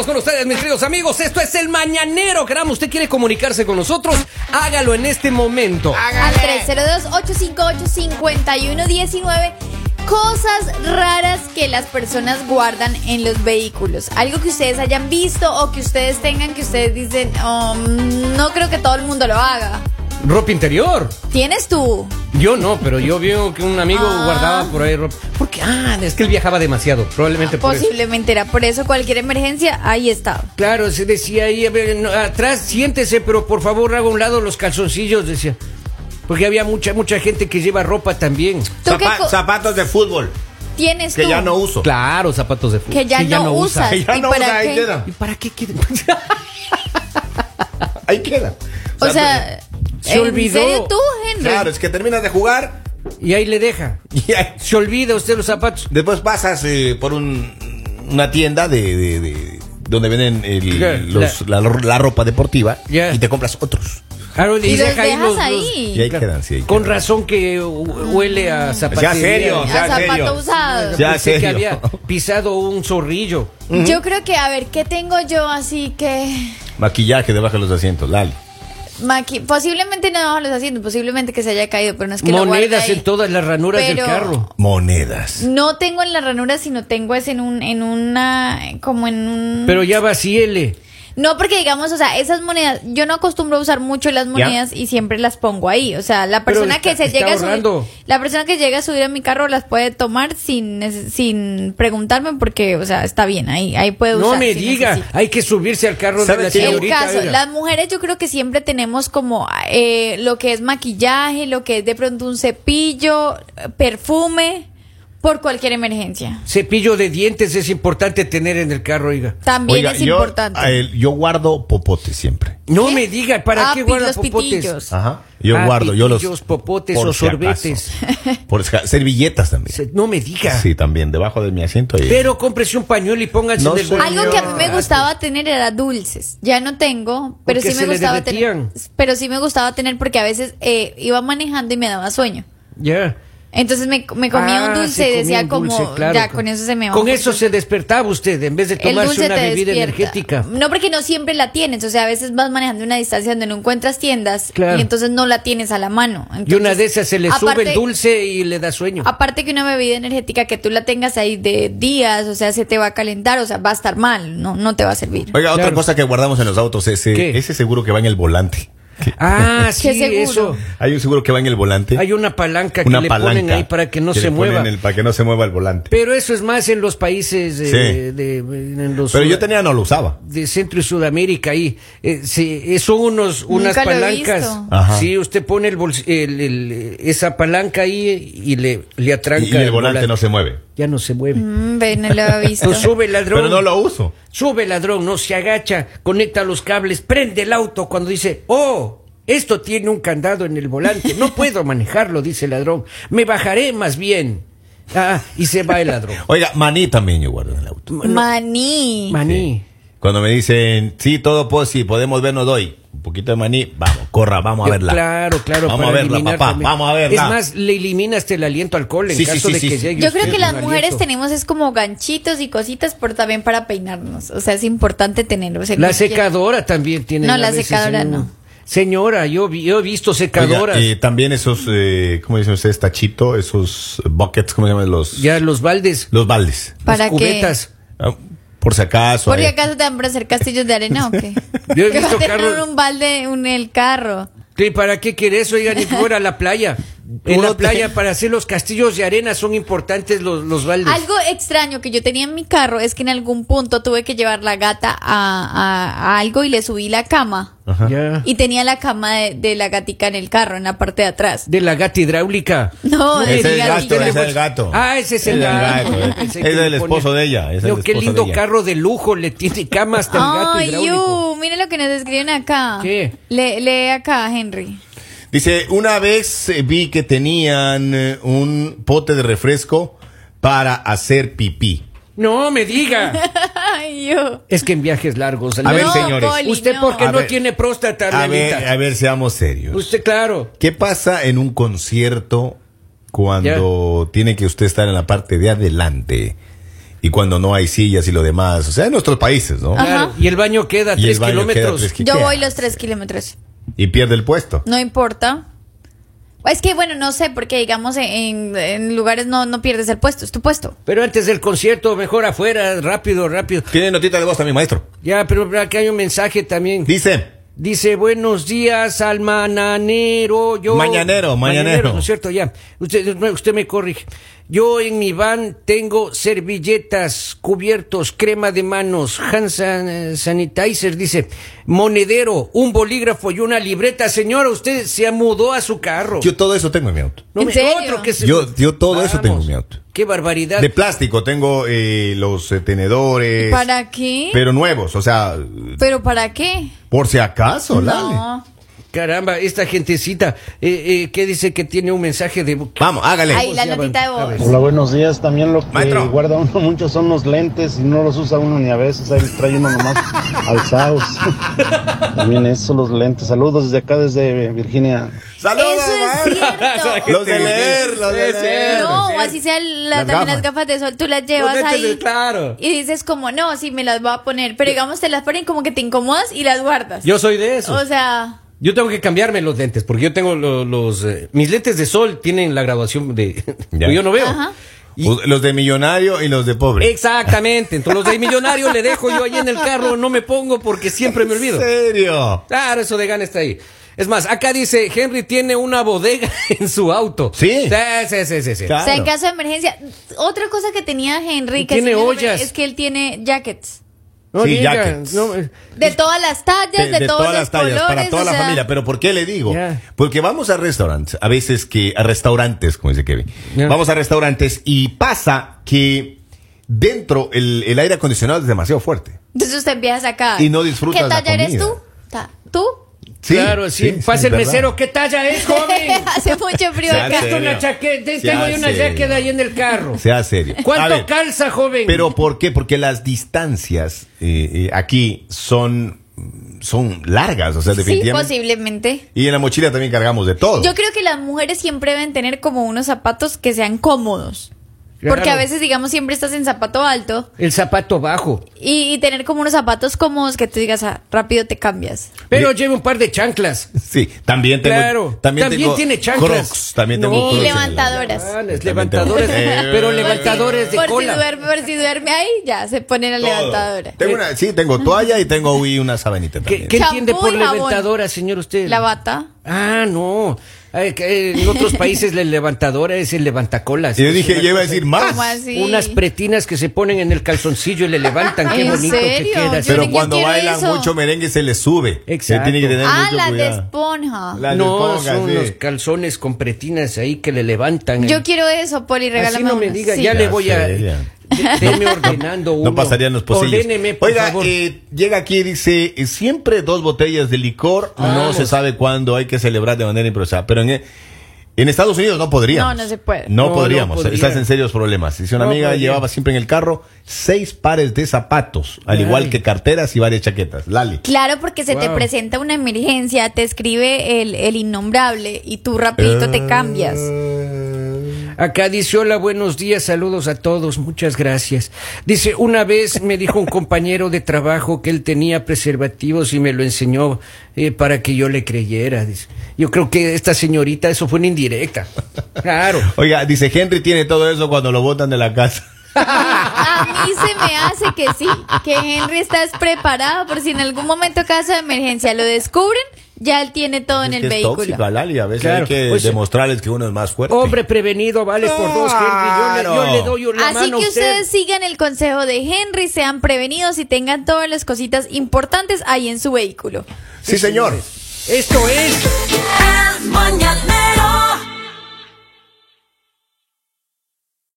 estamos con ustedes, mis queridos amigos. Esto es el Mañanero. Caramba, usted quiere comunicarse con nosotros, hágalo en este momento. Al 302-858-5119. Cosas raras que las personas guardan en los vehículos. Algo que ustedes hayan visto o que ustedes tengan que ustedes dicen, "Oh, no creo que todo el mundo lo haga. Ropa interior. ¿Tienes tú? Yo no, pero yo veo que un amigo Ah. guardaba por ahí ropa. ¿Por qué? Ah, es que él viajaba demasiado. Probablemente por eso. Posiblemente era por eso cualquier emergencia, ahí está. Claro, se decía ahí, a ver, no, atrás, siéntese, pero por favor haga a un lado los calzoncillos, decía. Porque había mucha, mucha gente que lleva ropa también. ¿Tú qué Zapa- zapatos de fútbol tienes que tú? ya no uso. Claro, zapatos de fútbol. Que ya, no, usas. Que ya ¿Y no para usa, ahí qué? queda. ¿Y para qué quieren? Ahí queda. O sea, Se ¿en olvidó. serio tú, Henry? Claro, es que terminas de jugar y ahí le deja. y ahí- Se olvida usted los zapatos. después pasas eh, por un, una tienda de, de- de- donde venden el- Ya, los- la, la ropa deportiva Ya. y te compras otros. Claro, Y los deja ahí dejas los- ahí. los- Y ahí quedan, sí. ahí Con quedan. razón que hu- huele a zapatería. serio, A sea zapato serio. usado. Ya, Pensé que serio. había pisado un zorrillo. Yo creo que, a ver, ¿qué tengo yo así que... Maquillaje debajo de los asientos, Lali. Maqui posiblemente no los haciendo, posiblemente que se haya caído, pero no es que lo Monedas ahí. en todas las ranuras del carro. Monedas. No tengo en la ranura, sino tengo es en un, en una, como en un... Pero ya vacíele. No, porque digamos, o sea, esas monedas, yo no acostumbro a usar mucho las monedas y siempre las pongo ahí. O sea, la persona está- que se llega a subir, la persona que llega a subir a mi carro las puede tomar sin, neces- sin preguntarme porque, o sea, está bien, ahí, ahí puede usar. No me si diga, hay que subirse al carro de ¿Sabe la? El señorita. caso, las mujeres yo creo que siempre tenemos como eh, lo que es maquillaje, lo que es de pronto un cepillo, perfume, por cualquier emergencia. Cepillo de dientes es importante tener en el carro, oiga. También Oiga, es yo, importante. a él- yo guardo popote siempre. No ¿Qué? me diga, ¿para Ah, qué guarda los popotes? pitillos. Ajá. Yo Ah, guardo, yo los. pitillos, popotes por o si acaso. sorbetes. Por si servilletas también. Se- No me diga. Sí, también, debajo de mi asiento. ahí. Pero cómprese un pañuelo y pónganse No el. Algo que a mí me gustaba tener era dulces. Ya no tengo, pero Porque sí me se le gustaba tener. Pero sí me gustaba tener porque a veces eh, iba manejando y me daba sueño. Ya. Entonces me, me comía Ah, un se dulce y decía como, claro. ya con eso se me va. Con eso se despertaba usted en vez de tomarse una bebida despierta. energética. No, porque no siempre la tienes. O sea, a veces vas manejando una distancia donde no encuentras tiendas Claro. y entonces no la tienes a la mano. Y una de esas se le aparte- sube el dulce y le da sueño. Aparte que una bebida energética que tú la tengas ahí de días, o sea, se te va a calentar, o sea, va a estar mal, no, no te va a servir. Oiga, otra Claro. cosa que guardamos en los autos, ese, ¿Qué? ese seguro que va en el volante. Ah, sí, ¿Qué seguro? eso. Hay un seguro que va en el volante. Hay una palanca que le palanca ponen ahí para que no que se le ponen mueva. el- para que no se mueva el volante. Pero eso es más en los países de, Sí. de- en los Pero yo tenía, no lo usaba. de Centro y Sudamérica ahí. Eh, sí, eh, son unos, unas Nunca lo he palancas. Sí, usted pone el, bols- el- el- esa palanca ahí y le, le atranca. Y, y el volante no se mueve. Ya no se mueve. Mm, ve, no lo había visto. Pues sube el ladrón. Pero no lo uso. Sube el ladrón, no se agacha, conecta los cables, prende el auto cuando dice, oh, esto tiene un candado en el volante, no puedo manejarlo, dice el ladrón, me bajaré más bien. Ah, y se va el ladrón. Oiga, maní también yo guardo en el auto. Maní. Maní. Cuando me dicen, sí, todo pues, sí, podemos vernos hoy. Un poquito de maní, vamos, corra, vamos a verla. Claro, claro. Vamos para a verla, papá, también. vamos a verla. Es más, le eliminas el aliento al alcohol en Sí, sí, caso sí, de sí, que sí. llegue Yo creo que las mujeres aliento. tenemos es como ganchitos y cositas, pero también para peinarnos. O sea, es importante tenerlo. o sea, La secadora también tiene. No, la secadora en- no. Señora, yo, vi- yo he visto Oiga, secadoras. y también esos, eh, ¿cómo dicen ustedes? Tachito, esos buckets, ¿cómo se llaman? Los, ya los baldes, los baldes. ¿Para las qué? cubetas. Ah, Por si acaso. ¿Por eh. acaso te van a hacer castillos de arena o qué? Yo he ¿Qué va a visto tener un balde en el carro? ¿Qué, ¿Para qué quieres? Oigan, ni fuera a la playa. En la playa, para hacer los castillos de arena, son importantes los, los baldes. Algo extraño que yo tenía en mi carro es que en algún punto tuve que llevar la gata a, a- a algo y le subí la cama. Ajá. Ya. Y tenía la cama de, de la gatica en el carro, en la parte de atrás. De la gata hidráulica. No, de Ese mi es gato, ese es el gato. Ah, ese es el Ese gato. eh. Pensé Es el esposo de ella. Es el qué lindo de ella. carro de lujo, le tiene cama hasta el gato Ay, hidráulico. you, mire lo que nos escriben acá. ¿Qué? Le- lee acá, Henry. Dice, una vez eh, vi que tenían eh, un pote de refresco para hacer pipí. No me diga. Es que en viajes largos. A ver, No, señores. Poli, Usted no. porque A no ver. tiene próstata, A ver, a ver, seamos serios. Usted, claro. ¿Qué pasa en un concierto cuando tiene que usted estar en la parte de adelante y cuando no hay sillas y lo demás. O sea, en nuestros países, ¿no? Claro, y el baño queda a tres baño queda kilómetros. tres Yo ¿qué voy los tres kilómetros. Y pierde el puesto. No importa. Es que, bueno, no sé, porque digamos en, en lugares no, no pierdes el puesto, es tu puesto. Pero antes del concierto, mejor afuera, rápido, rápido. Tiene notita de voz también, maestro. Ya, pero acá hay un mensaje también. Dice, Dice, buenos días al mananero. Yo, Mañanero, mañanero. ¿No es cierto? Ya. Usted, usted me corrige. Yo en mi van tengo servilletas, cubiertos, crema de manos, hand san- sanitizer, dice, monedero, un bolígrafo y una libreta. Señora, usted se mudó a su carro. yo todo eso tengo en mi auto. No ¿En me- serio? Otro que se- Yo- yo todo eso tengo en mi auto. Qué barbaridad. De plástico, tengo eh, los eh, tenedores. ¿Para qué? Pero nuevos, o sea, ¿Pero para qué? por si acaso. No. Caramba, esta gentecita, eh, eh, ¿qué dice que tiene un mensaje de... Vamos, hágale. Ahí, la ya notita de voz. Hola, buenos días. También lo que Maestro. guarda uno mucho son los lentes y no los usa uno ni a veces. Ahí los trae uno nomás alzados. También eso, los lentes. Saludos desde acá, desde Virginia. ¡Saludos! Eso es maestro! cierto. Los de leer, los de leer. No, sí. o así sea la- Las también gafas. las gafas de sol, tú las llevas lentes de- ahí. claro. Y dices como, no, sí me las voy a poner. Pero digamos, te las ponen como que te incomodas y las guardas. Yo soy de eso. O sea, Yo tengo que cambiarme los lentes porque yo tengo lo- los... eh, mis lentes de sol tienen la graduación de... Ya. yo no veo. Ajá. Y- Los de millonario y los de pobre. Exactamente. Entonces los de millonario le dejo yo ahí en el carro, no me pongo porque siempre me olvido. ¿En serio? Claro, eso de gana está ahí. Es más, acá dice, Henry tiene una bodega en su auto. ¿Sí? Sí, sí, sí, sí. Claro. o sea, en caso de emergencia. Otra cosa que tenía Henry, que Tiene ollas. es que él tiene jackets. No Sí, jackets. no, eh, De todas las tallas, de, de, todos todas los las tallas, colores, para toda o la sea, familia. Pero ¿por qué le digo? Porque vamos a restaurantes, a veces que, a restaurantes, como dice Kevin. Vamos a restaurantes y pasa que dentro el, el aire acondicionado es demasiado fuerte. Entonces usted empieza a sacar. Y no disfrutas ¿Qué la talla eres comida. tú? Claro, sí. Pasa es el mesero, ¿qué talla es, joven? Hace mucho frío acá. Tengo una chaqueta, tengo una jaqueta ahí en el carro. Sea serio. ¿Cuánto ver, calza, joven? Pero ¿por qué? Porque las distancias eh, eh, aquí son, son largas, o sea, Sí, definitivamente. posiblemente. y en la mochila también cargamos de todo. Yo creo que las mujeres siempre deben tener como unos zapatos que sean cómodos. Claro. Porque a veces, digamos, siempre estás en zapato alto El zapato bajo. y, y tener como unos zapatos cómodos que tú digas, ah, rápido te cambias. Pero Oye. lleve un par de chanclas. Sí, también tengo. Claro. También, También tengo tiene chanclas. Crocs, también tengo No. Y Crocs la- levantadoras. Ah, También es levantadores, tengo- Eh, pero levantadores de por cola. Si duerme, por si duerme ahí, ya se pone la Todo. levantadora. Tengo una, sí, tengo toalla y tengo uy, una sabanita ¿Qué, también. qué Champú entiende por y levantadora, señor usted? La bata. Ah, no. En otros países la levantadora es el levantacolas. Y yo dije, yo iba a decir más. ¿Cómo así? Unas pretinas que se ponen en el calzoncillo y le levantan. Qué ¿En bonito serio? que queda. Yo Pero cuando bailan eso. mucho merengue se les sube. Exacto. Se tiene que tener Ah, mucho las de cuidado. esponja. No, esponja, son sí. los calzones con pretinas ahí que le levantan. Yo quiero eso, Poli, regálame Así no me diga, Sí. ya le voy a... ya. De- Deme ordenando uno. No pasarían los pocillos. Ordéneme, por Oiga, favor. eh, llega aquí y dice, eh, siempre dos botellas de licor, no se sabe cuándo hay que celebrar de manera improvisada. Pero en, en Estados Unidos no podríamos. No, no se puede. No, No, no podríamos. podría. Estás en serios problemas. Dice una No amiga podría. llevaba siempre en el carro seis pares de zapatos, al Ay. igual que carteras y varias chaquetas. Lali. Claro, porque se te presenta una emergencia, te escribe el, el innombrable y tú rapidito te cambias. Acá dice, hola, buenos días, saludos a todos, muchas gracias. Dice, una vez me dijo un compañero de trabajo que él tenía preservativos y me lo enseñó eh, para que yo le creyera. Dice. Yo creo que esta señorita, eso fue una indirecta. Claro. Oiga, dice Henry tiene todo eso cuando lo botan de la casa. A mí se me hace que sí, que Henry estás preparado por si en algún momento caso de emergencia lo descubren, ya él tiene todo en Es el que es vehículo. tóxica, Lali. A veces Claro. hay que Pues, demostrarles que uno es más fuerte. Hombre prevenido vale por dos, Henry. Yo le, yo le doy la Así mano que a usted. ustedes sigan el consejo de Henry, sean prevenidos y tengan todas las cositas importantes ahí en su vehículo. Sí, señor. Esto es... El mañanero